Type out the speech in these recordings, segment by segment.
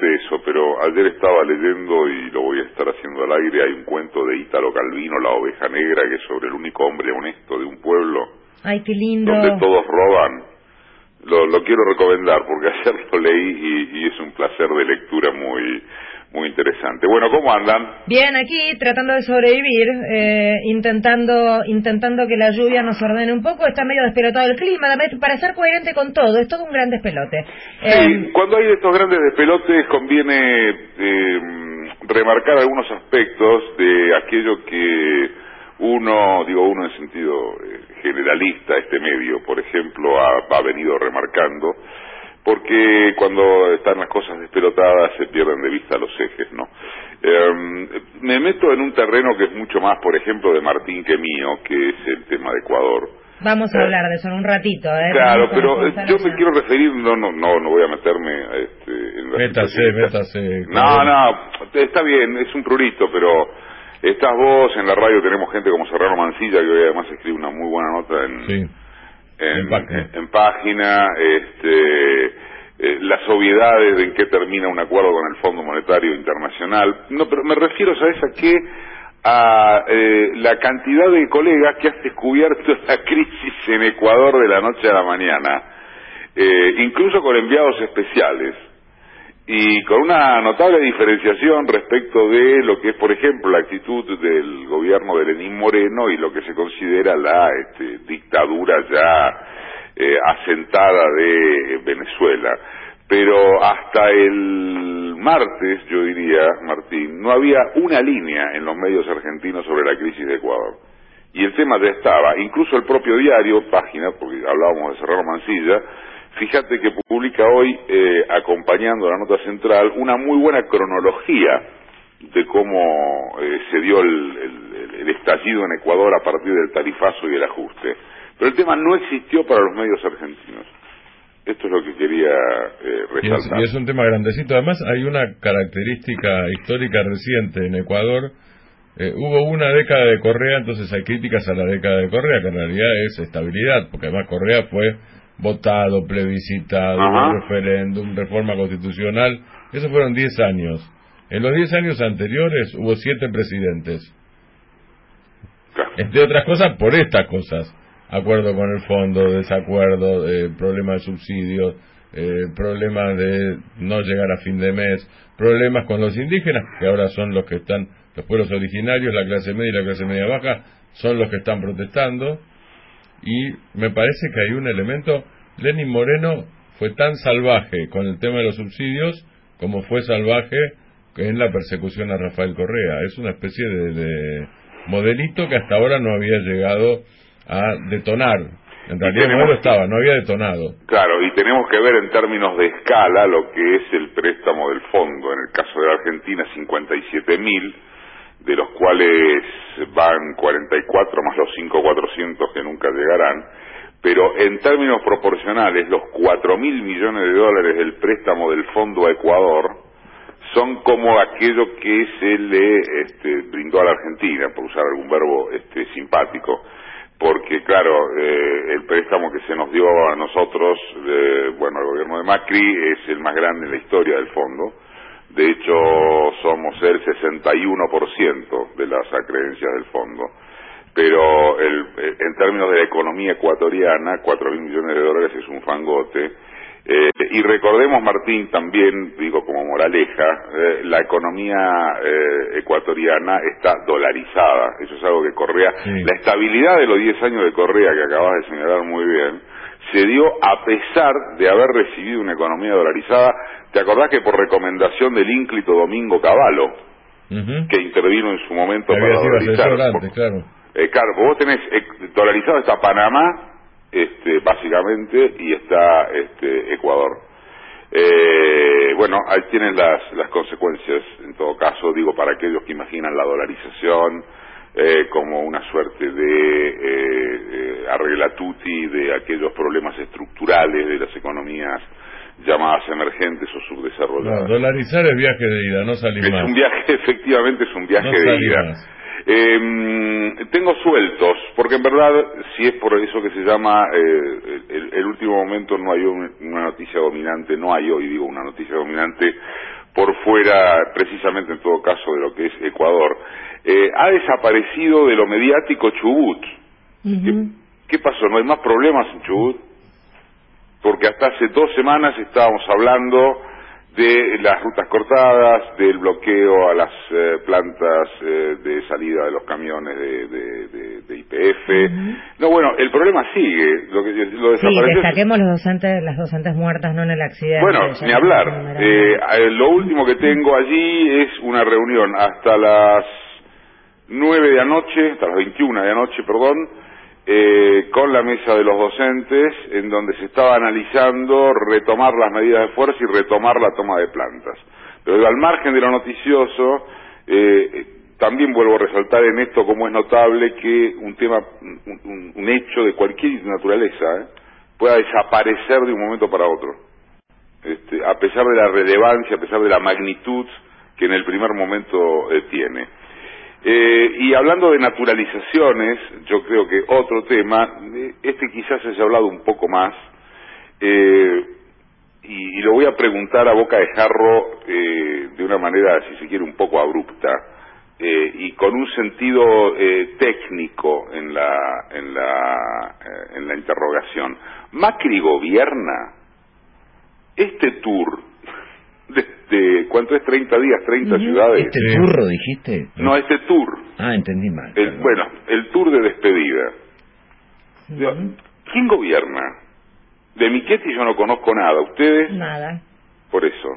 de eso, pero ayer estaba leyendo y lo voy a estar haciendo al aire, hay un cuento de Ítalo Calvino, La oveja negra, que es sobre el único hombre honesto de un pueblo. Ay, qué lindo. Donde todos roban. Lo, lo quiero recomendar porque ayer lo leí y, y es un placer de lectura muy muy interesante. Bueno, ¿cómo andan? Bien, aquí tratando de sobrevivir, eh, intentando intentando que la lluvia nos ordene un poco. Está medio despelotado el clima, para ser coherente con todo, es todo un gran despelote. Sí, eh, cuando hay estos grandes despelotes conviene eh, remarcar algunos aspectos de aquello que uno, digo uno en sentido generalista, este medio, por ejemplo, ha venido remarcando porque cuando están las cosas despelotadas se pierden de vista los ejes, ¿no? Em, me meto en un terreno que es mucho más, por ejemplo, de Martín que mío, que es el tema de Ecuador. Vamos a eh, hablar de eso en un ratito, ¿eh? Claro, pero yo me quiero referir, no, no, no, no voy a meterme este, en la Métase, métase. No, no, está bien, es un prurito, pero estás vos, en la radio tenemos gente como Serrano Mancilla, que hoy además escribe una muy buena nota en... Sí en, página, este, eh, las obviedades de en qué termina un acuerdo con el Fondo Monetario Internacional. No, pero me refiero, ¿sabes a qué? A eh, la cantidad de colegas que has descubierto la crisis en Ecuador de la noche a la mañana, eh, incluso con enviados especiales y con una notable diferenciación respecto de lo que es, por ejemplo, la actitud del gobierno de Lenín Moreno y lo que se considera la este, dictadura ya eh, asentada de Venezuela. Pero hasta el martes, yo diría, Martín, no había una línea en los medios argentinos sobre la crisis de Ecuador. Y el tema ya estaba. Incluso el propio diario, página, porque hablábamos de Serrano Mancilla, fíjate que publica hoy, eh, acompañando la nota central, una muy buena cronología de cómo eh, se dio el, el, estallido en Ecuador a partir del tarifazo y el ajuste. Pero el tema no existió para los medios argentinos. Esto es lo que quería eh, resaltar. Y es, un tema grandecito. Además, hay una característica histórica reciente en Ecuador. hubo una década de Correa, entonces hay críticas a la década de Correa, que en realidad es estabilidad, porque además Correa fue votado, plebiscitado, un referéndum, reforma constitucional. Esos fueron 10 años. En los 10 años anteriores hubo 7 presidentes. Entre otras cosas, por estas cosas. Acuerdo con el fondo, desacuerdo, eh, problemas de subsidios, eh, problemas de no llegar a fin de mes, problemas con los indígenas, que ahora son los que están, los pueblos originarios, la clase media y la clase media baja, son los que están protestando y me parece que hay un elemento, Lenin Moreno fue tan salvaje con el tema de los subsidios como fue salvaje en la persecución a Rafael Correa. Es una especie de, modelito que hasta ahora no había llegado a detonar. En realidad no lo estaba, no había detonado. Claro, y tenemos que ver en términos de escala lo que es el préstamo del fondo. En el caso de la Argentina, 57 mil de los cuales van 44 más los 5.400 que nunca llegarán, pero en términos proporcionales, los 4.000 millones de dólares del préstamo del Fondo a Ecuador son como aquello que se le este, brindó a la Argentina, por usar algún verbo este, simpático, porque claro, eh, el préstamo que se nos dio a nosotros, bueno, al gobierno de Macri, es el más grande en la historia del fondo, de hecho, somos el 61% de las acreencias del fondo. Pero el, en términos de la economía ecuatoriana, cuatro mil millones de dólares es un fangote. Eh, y recordemos, Martín, también, digo como moraleja, eh, la economía eh, ecuatoriana está dolarizada. Eso es algo que Correa, la estabilidad de los 10 años de Correa, que acabas de señalar muy bien, se dio a pesar de haber recibido una economía dolarizada. ¿Te acordás que por recomendación del ínclito Domingo Cavallo, que intervino en su momento para dolarizar? claro. Eh, claro, vos tenés eh, dolarizado está Panamá, este, básicamente, y está este, Ecuador. Eh, bueno, ahí tienen las, las consecuencias, en todo caso, digo, para aquellos que imaginan la dolarización, eh, como una suerte de eh, eh, arreglatuti de aquellos problemas estructurales de las economías llamadas emergentes o subdesarrolladas. dolarizar es viaje de ida, no salir es un viaje, efectivamente es un viaje de ida. Eh, tengo sueltos, porque en verdad, si es por eso que se llama el, último momento, no hay una noticia dominante, no hay hoy, digo, una noticia dominante, por fuera, precisamente en todo caso, de lo que es Ecuador. Eh, ha desaparecido de lo mediático Chubut. ¿Qué, pasó? ¿No hay más problemas en Chubut? Porque hasta hace dos semanas estábamos hablando de las rutas cortadas, del bloqueo a las eh, plantas eh, de salida de los camiones de, de, IPF. No, bueno, el problema sigue. Lo que, lo sí, destaquemos los docentes, las docentes muertas, no en el accidente. Bueno, ni hablar. Eh, lo último que tengo allí es una reunión hasta las 9 de anoche, hasta las 21 de anoche, perdón, eh, con la mesa de los docentes, en donde se estaba analizando retomar las medidas de fuerza y retomar la toma de plantas. Pero al margen de lo noticioso, eh, también vuelvo a resaltar en esto como es notable que un tema, un, hecho de cualquier naturaleza, eh, pueda desaparecer de un momento para otro. Este, a pesar de la relevancia, a pesar de la magnitud que en el primer momento tiene. Eh, y hablando de naturalizaciones, yo creo que otro tema, eh, este quizás haya hablado un poco más, eh, y, lo voy a preguntar a boca de jarro de una manera, si se quiere, un poco abrupta, y con un sentido técnico en la, en, la, en la interrogación. ¿Macri gobierna? Este tour de, ¿cuánto es? 30 días, 30 ciudades. ¿Este turro dijiste? No, este tour. Ah, entendí mal. El, bueno, el tour de despedida. ¿Quién gobierna? De Michetti yo no conozco nada. ¿Ustedes? Nada. Por eso.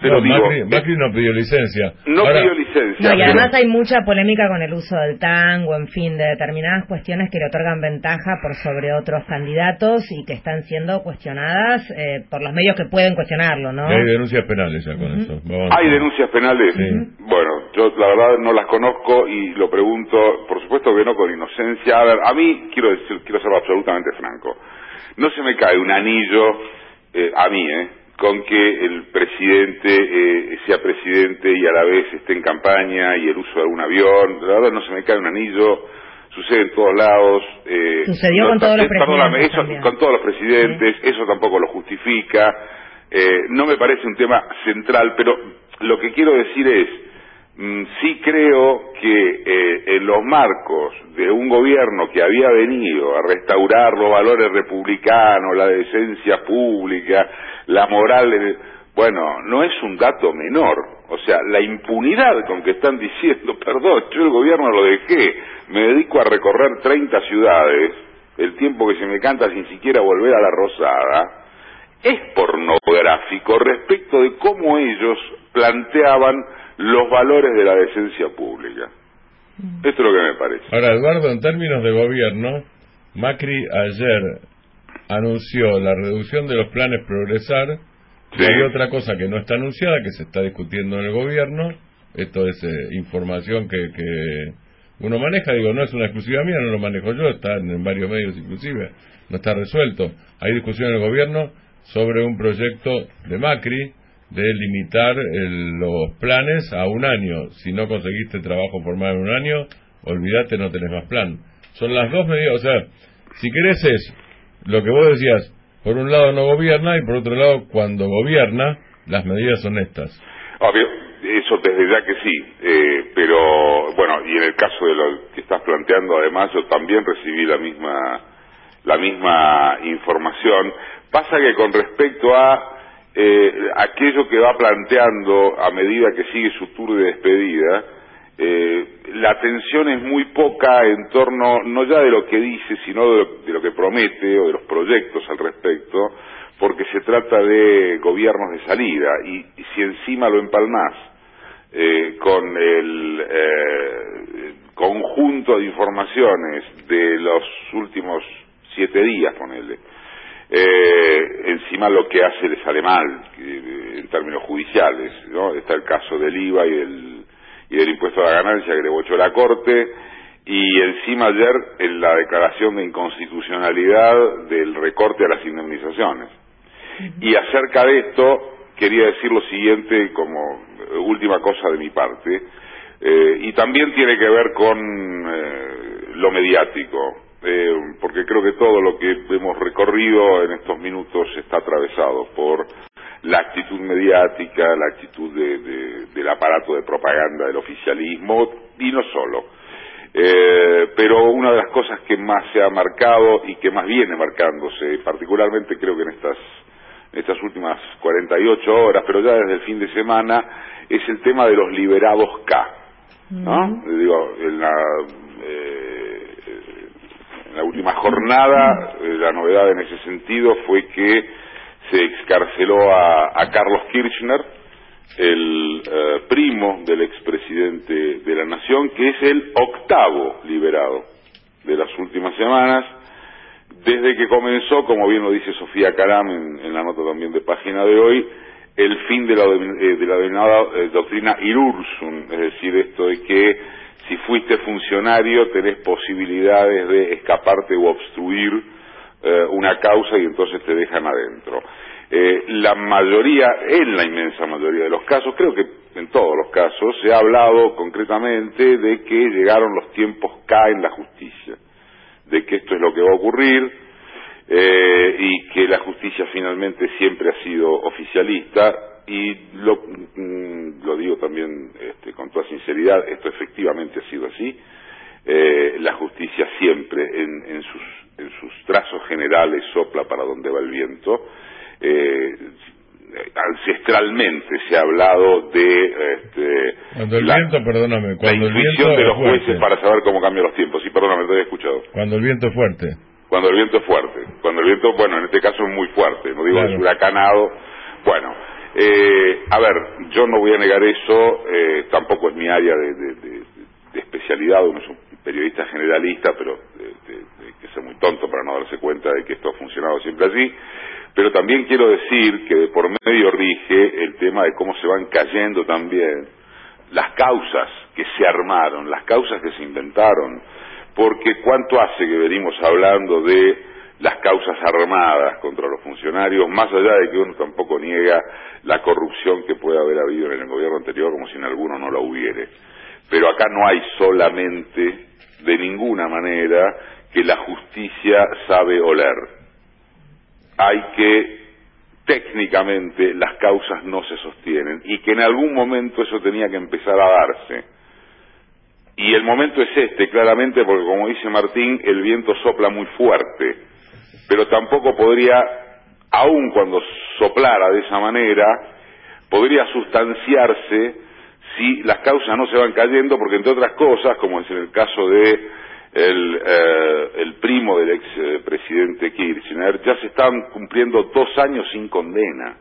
Pero Macri, no pidió licencia. No pidió licencia. y además hay mucha polémica con el uso del tango, en fin, de determinadas cuestiones que le otorgan ventaja por sobre otros candidatos y que están siendo cuestionadas eh, por los medios que pueden cuestionarlo, ¿no? hay denuncias penales ya con eso. ¿Hay denuncias penales? Bueno, yo la verdad no las conozco y lo pregunto, por supuesto que no con inocencia. A ver, a mí, quiero decir, quiero ser absolutamente franco, no se me cae un anillo, eh, a mí, ¿eh? Con que el presidente eh, sea presidente y a la vez esté en campaña y el uso de algún avión, la verdad no se me cae un anillo, sucede en todos lados. Eh, Sucedió con todos los presidentes. Eso, con todos los presidentes, eso tampoco lo justifica. Eh, no me parece un tema central, pero lo que quiero decir es, mm, sí creo que eh, en los marcos de un gobierno que había venido a restaurar los valores republicanos, la decencia pública, la moral, bueno, no es un dato menor. O sea, la impunidad con que están diciendo, perdón, yo el gobierno lo dejé, me dedico a recorrer 30 ciudades, el tiempo que se me canta sin siquiera volver a la Rosada, es pornográfico respecto de cómo ellos planteaban los valores de la decencia pública. Esto es lo que me parece. Ahora, Eduardo, en términos de gobierno, Macri ayer anunció la reducción de los planes Progresar. Y hay otra cosa que no está anunciada, que se está discutiendo en el gobierno. Esto es eh, información que, que uno maneja. Digo, no es una exclusiva mía, no lo manejo yo, está en varios medios inclusive. No está resuelto. Hay discusión en el gobierno sobre un proyecto de Macri de limitar los planes a un año. Si no conseguiste trabajo formal en un año, olvídate, no tenés más plan. Son las dos medidas, o sea, si querés es lo que vos decías, por un lado no gobierna y por otro lado cuando gobierna las medidas son estas. Obvio, eso desde ya que sí, eh, pero bueno, y en el caso de lo que estás planteando, además yo también recibí la misma la misma información. Pasa que con respecto a eh, aquello que va planteando a medida que sigue su tour de despedida, eh, la atención es muy poca en torno, no ya de lo que dice, sino de lo, que promete o de los proyectos al respecto, porque se trata de gobiernos de salida y, si encima lo empalmás eh, con el eh, conjunto de informaciones de los últimos siete días, ponele, eh, encima lo que hace le sale mal en términos judiciales, ¿no? Está el caso del IVA y del y del impuesto a la ganancia que le bochó la Corte, y encima ayer en la declaración de inconstitucionalidad del recorte a las indemnizaciones. Y acerca de esto, quería decir lo siguiente como última cosa de mi parte, eh, y también tiene que ver con eh, lo mediático, eh, porque creo que todo lo que hemos recorrido en estos minutos está atravesado por la actitud mediática, la actitud del aparato de propaganda del oficialismo, y no solo. Eh, pero una de las cosas que más se ha marcado y que más viene marcándose, particularmente creo que en estas, estas últimas 48 horas, pero ya desde el fin de semana, es el tema de los liberados K. ¿no? Digo, en la, eh, en la última jornada, eh, la novedad en ese sentido fue que se excarceló a, Carlos Kirchner, el eh, primo del expresidente de la Nación, que es el octavo liberado de las últimas semanas, desde que comenzó, como bien lo dice Sofía Caram en, la nota también de página de hoy, el fin de la, eh, de la denominada eh, doctrina Irursum, es decir, esto de que si fuiste funcionario tenés posibilidades de escaparte o obstruir eh, una causa y entonces te dejan adentro. Eh, la mayoría, en la inmensa mayoría de los casos, creo que en todos los casos, se ha hablado concretamente de que llegaron los tiempos K en la justicia, de que esto es lo que va a ocurrir eh, y que la justicia finalmente siempre ha sido oficialista y lo, mm, lo digo también este, con toda sinceridad, esto efectivamente ha sido así. la justicia siempre en, en sus en sus trazos generales sopla para donde va el viento. Eh, ancestralmente se ha hablado de este, cuando el viento, perdóname, cuando la intuición de los jueces para saber cómo cambian los tiempos. Sí, perdóname, te he escuchado. Cuando el viento es fuerte. Cuando el viento es fuerte. Cuando el viento, bueno, en este caso es muy fuerte, no digo es huracanado. Bueno, eh, a ver, yo no voy a negar eso, eh, tampoco es mi área de, especialidad, uno es un periodista generalista, pero tonto para no darse cuenta de que esto ha funcionado siempre así, pero también quiero decir que de por medio rige el tema de cómo se van cayendo también las causas que se armaron, las causas que se inventaron, porque cuánto hace que venimos hablando de las causas armadas contra los funcionarios, más allá de que uno tampoco niega la corrupción que puede haber habido en el gobierno anterior, como si en alguno no la hubiere. Pero acá no hay solamente, de ninguna manera, que la justicia sabe oler. Hay que técnicamente las causas no se sostienen y que en algún momento eso tenía que empezar a darse. Y el momento es este, claramente, porque como dice Martín, el viento sopla muy fuerte, pero tampoco podría, aun cuando soplara de esa manera, podría sustanciarse si las causas no se van cayendo, porque entre otras cosas, como es en el caso de el, eh, el primo del ex eh, presidente Kirchner, ya se están cumpliendo dos años sin condena.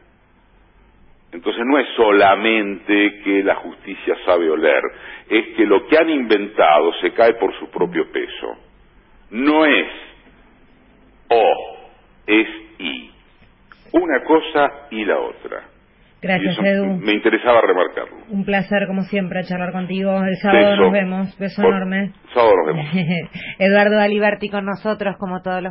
Entonces no es solamente que la justicia sabe oler, es que lo que han inventado se cae por su propio peso. No es o, es y. Una cosa y la otra. Gracias, Edu. Me interesaba remarcarlo. Un placer, como siempre, charlar contigo. El sábado nos vemos. Beso enorme. Sábado nos vemos. Eduardo Aliberti con nosotros, como todos los